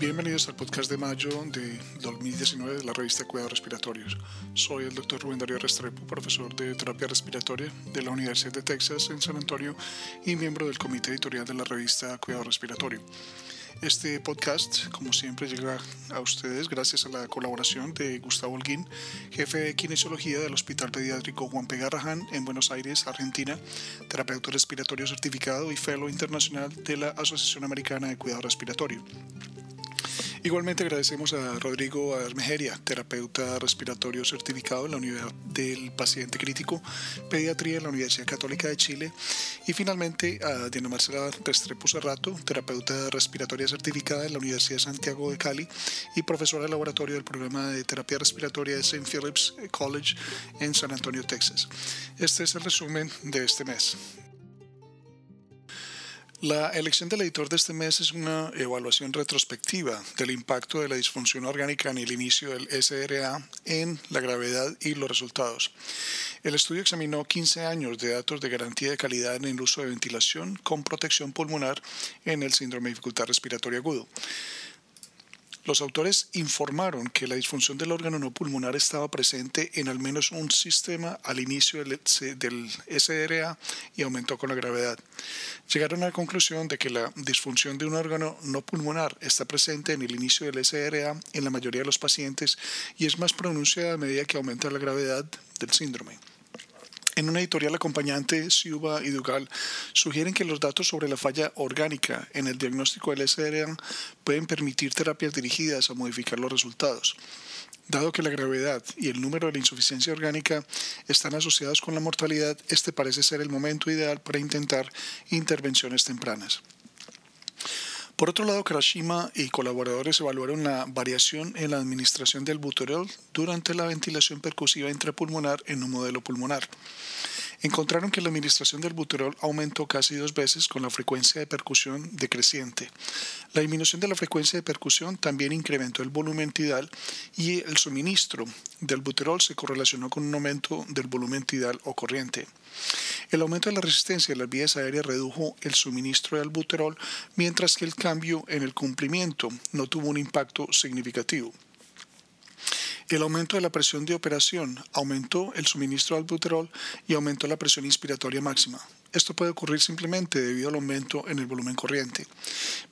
Bienvenidos al podcast de mayo de 2019 de la revista Cuidados Respiratorios. Soy el doctor Rubén Darío Restrepo, profesor de terapia respiratoria de la Universidad de Texas en San Antonio y miembro del comité editorial de la revista Cuidado Respiratorio. Este podcast, como siempre, llega a ustedes gracias a la colaboración de Gustavo Holguín, jefe de kinesiología del Hospital Pediátrico Juan P. Garrahan en Buenos Aires, Argentina, terapeuta respiratorio certificado y fellow internacional de la Asociación Americana de Cuidado Respiratorio. Igualmente agradecemos a Rodrigo Armejeria, terapeuta respiratorio certificado en la Unidad del Paciente Crítico, Pediatría en la Universidad Católica de Chile. Y finalmente a Diana Marcela Restrepo Cerrato, terapeuta respiratoria certificada en la Universidad de Santiago de Cali y profesora de laboratorio del programa de terapia respiratoria de St. Philip's College en San Antonio, Texas. Este es el resumen de este mes. La elección del editor de este mes es una evaluación retrospectiva del impacto de la disfunción orgánica en el inicio del SRA en la gravedad y los resultados. El estudio examinó 15 años de datos de garantía de calidad en el uso de ventilación con protección pulmonar en el síndrome de dificultad respiratoria agudo. Los autores informaron que la disfunción del órgano no pulmonar estaba presente en al menos un sistema al inicio del, SRA y aumentó con la gravedad. Llegaron a la conclusión de que la disfunción de un órgano no pulmonar está presente en el inicio del SRA en la mayoría de los pacientes y es más pronunciada a medida que aumenta la gravedad del síndrome. En una editorial acompañante, Siuba y Dugal sugieren que los datos sobre la falla orgánica en el diagnóstico del SRA pueden permitir terapias dirigidas a modificar los resultados. Dado que la gravedad y el número de la insuficiencia orgánica están asociados con la mortalidad, este parece ser el momento ideal para intentar intervenciones tempranas. Por otro lado, Karashima y colaboradores evaluaron la variación en la administración del buterol durante la ventilación percusiva intrapulmonar en un modelo pulmonar encontraron que la administración del buterol aumentó casi dos veces con la frecuencia de percusión decreciente. La disminución de la frecuencia de percusión también incrementó el volumen tidal y el suministro del buterol se correlacionó con un aumento del volumen tidal o corriente. El aumento de la resistencia de las vías aéreas redujo el suministro del buterol, mientras que el cambio en el cumplimiento no tuvo un impacto significativo. El aumento de la presión de operación aumentó el suministro de albuterol y aumentó la presión inspiratoria máxima. Esto puede ocurrir simplemente debido al aumento en el volumen corriente.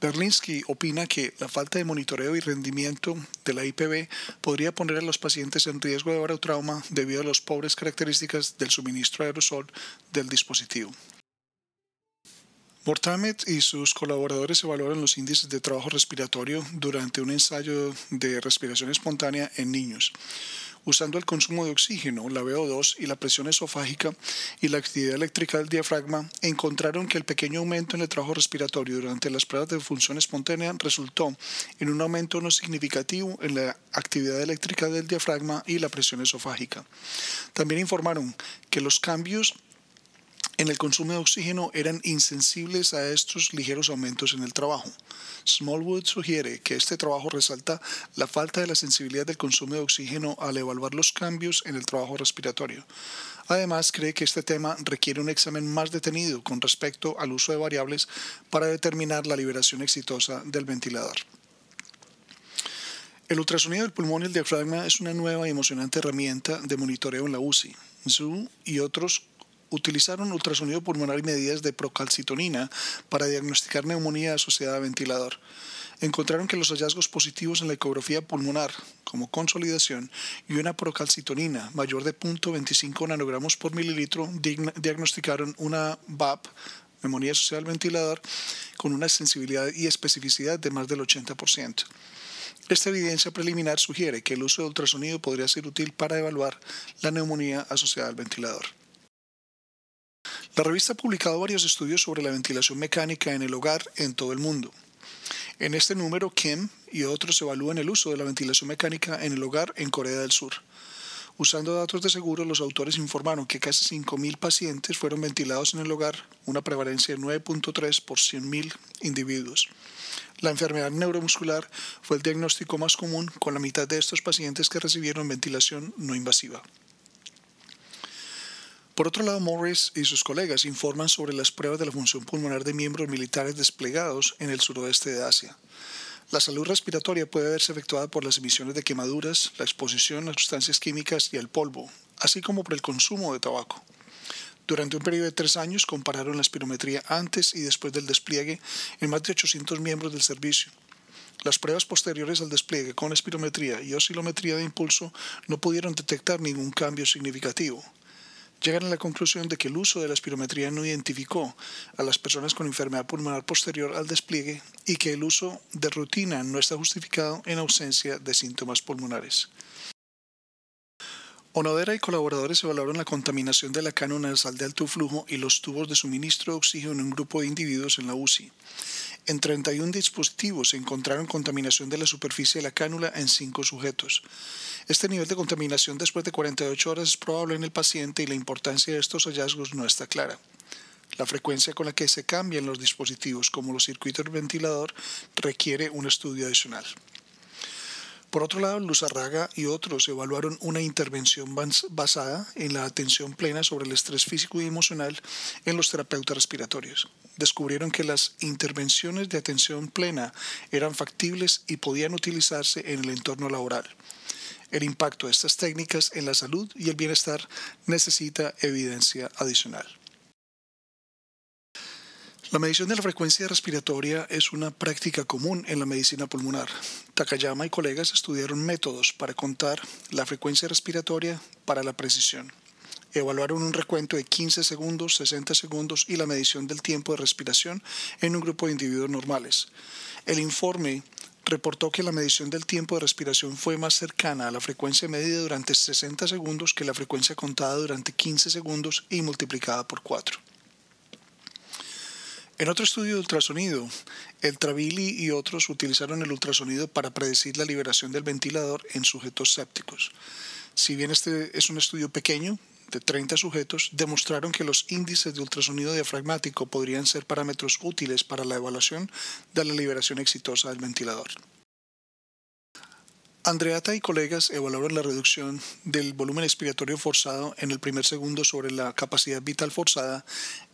Berlinsky opina que la falta de monitoreo y rendimiento de la IPB podría poner a los pacientes en riesgo de barotrauma debido a las pobres características del suministro aerosol del dispositivo. Mortamet y sus colaboradores evaluaron los índices de trabajo respiratorio durante un ensayo de respiración espontánea en niños. Usando el consumo de oxígeno, la VO2 y la presión esofágica y la actividad eléctrica del diafragma, encontraron que el pequeño aumento en el trabajo respiratorio durante las pruebas de función espontánea resultó en un aumento no significativo en la actividad eléctrica del diafragma y la presión esofágica. También informaron que los cambios en el consumo de oxígeno eran insensibles a estos ligeros aumentos en el trabajo. Smallwood sugiere que este trabajo resalta la falta de la sensibilidad del consumo de oxígeno al evaluar los cambios en el trabajo respiratorio. Además, cree que este tema requiere un examen más detenido con respecto al uso de variables para determinar la liberación exitosa del ventilador. El ultrasonido del pulmón y el diafragma es una nueva y emocionante herramienta de monitoreo en la UCI. Zhu y otros utilizaron ultrasonido pulmonar y medidas de procalcitonina para diagnosticar neumonía asociada a ventilador. Encontraron que los hallazgos positivos en la ecografía pulmonar, como consolidación, y una procalcitonina mayor de 0.25 nanogramos por mililitro, diagnosticaron una VAP, asociada al ventilador, con una sensibilidad y especificidad de más del 80%. Esta evidencia preliminar sugiere que el uso de ultrasonido podría ser útil para evaluar la neumonía asociada al ventilador. La revista ha publicado varios estudios sobre la ventilación mecánica en el hogar en todo el mundo. En este número, Kim y otros evalúan el uso de la ventilación mecánica en el hogar en Corea del Sur. Usando datos de seguro, los autores informaron que casi 5.000 pacientes fueron ventilados en el hogar, una prevalencia de 9.3 por 100.000 individuos. La enfermedad neuromuscular fue el diagnóstico más común, con la mitad de estos pacientes que recibieron ventilación no invasiva. Por otro lado, Morris y sus colegas informan sobre las pruebas de la función pulmonar de miembros militares desplegados en el suroeste de Asia. La salud respiratoria puede verse efectuada por las emisiones de quemaduras, la exposición a sustancias químicas y al polvo, así como por el consumo de tabaco. Durante un periodo de tres años compararon la espirometría antes y después del despliegue en más de 800 miembros del servicio. Las pruebas posteriores al despliegue con espirometría y oscilometría de impulso no pudieron detectar ningún cambio significativo. Llegan a la conclusión de que el uso de la espirometría no identificó a las personas con enfermedad pulmonar posterior al despliegue y que el uso de rutina no está justificado en ausencia de síntomas pulmonares. Onodera y colaboradores evaluaron la contaminación de la cánula nasal de alto flujo y los tubos de suministro de oxígeno en un grupo de individuos en la UCI. En 31 dispositivos se encontraron contaminación de la superficie de la cánula en 5 sujetos. Este nivel de contaminación después de 48 horas es probable en el paciente y la importancia de estos hallazgos no está clara. La frecuencia con la que se cambian los dispositivos, como los circuitos ventilador, requiere un estudio adicional. Por otro lado, Luzarraga y otros evaluaron una intervención basada en la atención plena sobre el estrés físico y emocional en los terapeutas respiratorios. Descubrieron que las intervenciones de atención plena eran factibles y podían utilizarse en el entorno laboral. El impacto de estas técnicas en la salud y el bienestar necesita evidencia adicional. La medición de la frecuencia respiratoria es una práctica común en la medicina pulmonar. Takayama y colegas estudiaron métodos para contar la frecuencia respiratoria para la precisión. Evaluaron un recuento de 15 segundos, 60 segundos y la medición del tiempo de respiración en un grupo de individuos normales. El informe reportó que la medición del tiempo de respiración fue más cercana a la frecuencia medida durante 60 segundos que la frecuencia contada durante 15 segundos y multiplicada por 4. En otro estudio de ultrasonido, el Travili y otros utilizaron el ultrasonido para predecir la liberación del ventilador en sujetos sépticos. Si bien este es un estudio pequeño, de 30 sujetos, demostraron que los índices de ultrasonido diafragmático podrían ser parámetros útiles para la evaluación de la liberación exitosa del ventilador. Andreata y colegas evaluaron la reducción del volumen expiratorio forzado en el primer segundo sobre la capacidad vital forzada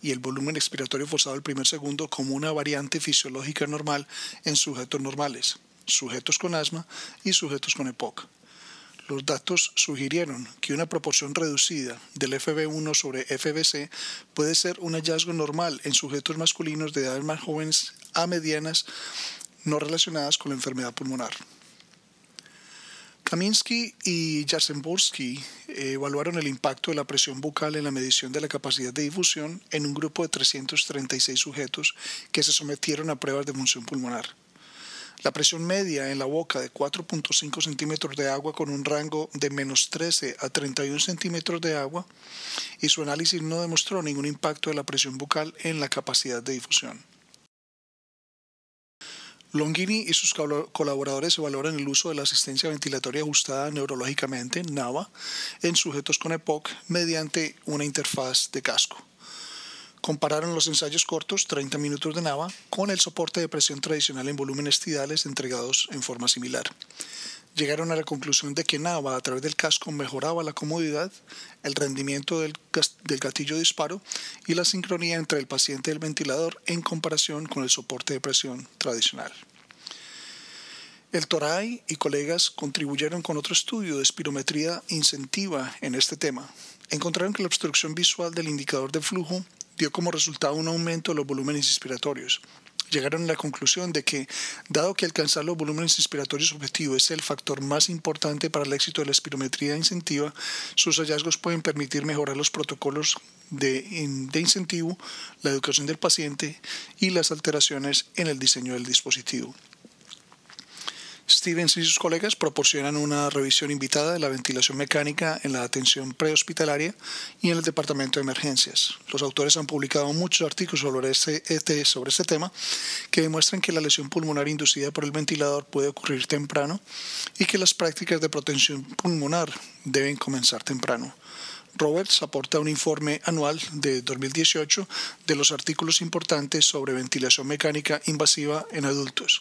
y el volumen expiratorio forzado del primer segundo como una variante fisiológica normal en sujetos normales, sujetos con asma y sujetos con EPOC. Los datos sugirieron que una proporción reducida del FB1 sobre FBC puede ser un hallazgo normal en sujetos masculinos de edades más jóvenes a medianas no relacionadas con la enfermedad pulmonar. Kaminsky y Jarzembowski evaluaron el impacto de la presión bucal en la medición de la capacidad de difusión en un grupo de 336 sujetos que se sometieron a pruebas de función pulmonar. La presión media en la boca de 4.5 centímetros de agua con un rango de menos 13 a 31 centímetros de agua y su análisis no demostró ningún impacto de la presión bucal en la capacidad de difusión. Longini y sus colaboradores evaluaron el uso de la asistencia ventilatoria ajustada neurológicamente, NAVA, en sujetos con EPOC mediante una interfaz de casco. Compararon los ensayos cortos, 30 minutos de NAVA, con el soporte de presión tradicional en volúmenes tidales entregados en forma similar llegaron a la conclusión de que NAVA a través del casco mejoraba la comodidad, el rendimiento del, del gatillo de disparo y la sincronía entre el paciente y el ventilador en comparación con el soporte de presión tradicional. El Toray y colegas contribuyeron con otro estudio de espirometría incentiva en este tema. Encontraron que la obstrucción visual del indicador de flujo dio como resultado un aumento de los volúmenes inspiratorios, llegaron a la conclusión de que, dado que alcanzar los volúmenes inspiratorios objetivos es el factor más importante para el éxito de la espirometría incentiva, sus hallazgos pueden permitir mejorar los protocolos de, de incentivo, la educación del paciente y las alteraciones en el diseño del dispositivo. Stevens y sus colegas proporcionan una revisión invitada de la ventilación mecánica en la atención prehospitalaria y en el departamento de emergencias. Los autores han publicado muchos artículos sobre este, este, sobre este tema que demuestran que la lesión pulmonar inducida por el ventilador puede ocurrir temprano y que las prácticas de protección pulmonar deben comenzar temprano. Roberts aporta un informe anual de 2018 de los artículos importantes sobre ventilación mecánica invasiva en adultos.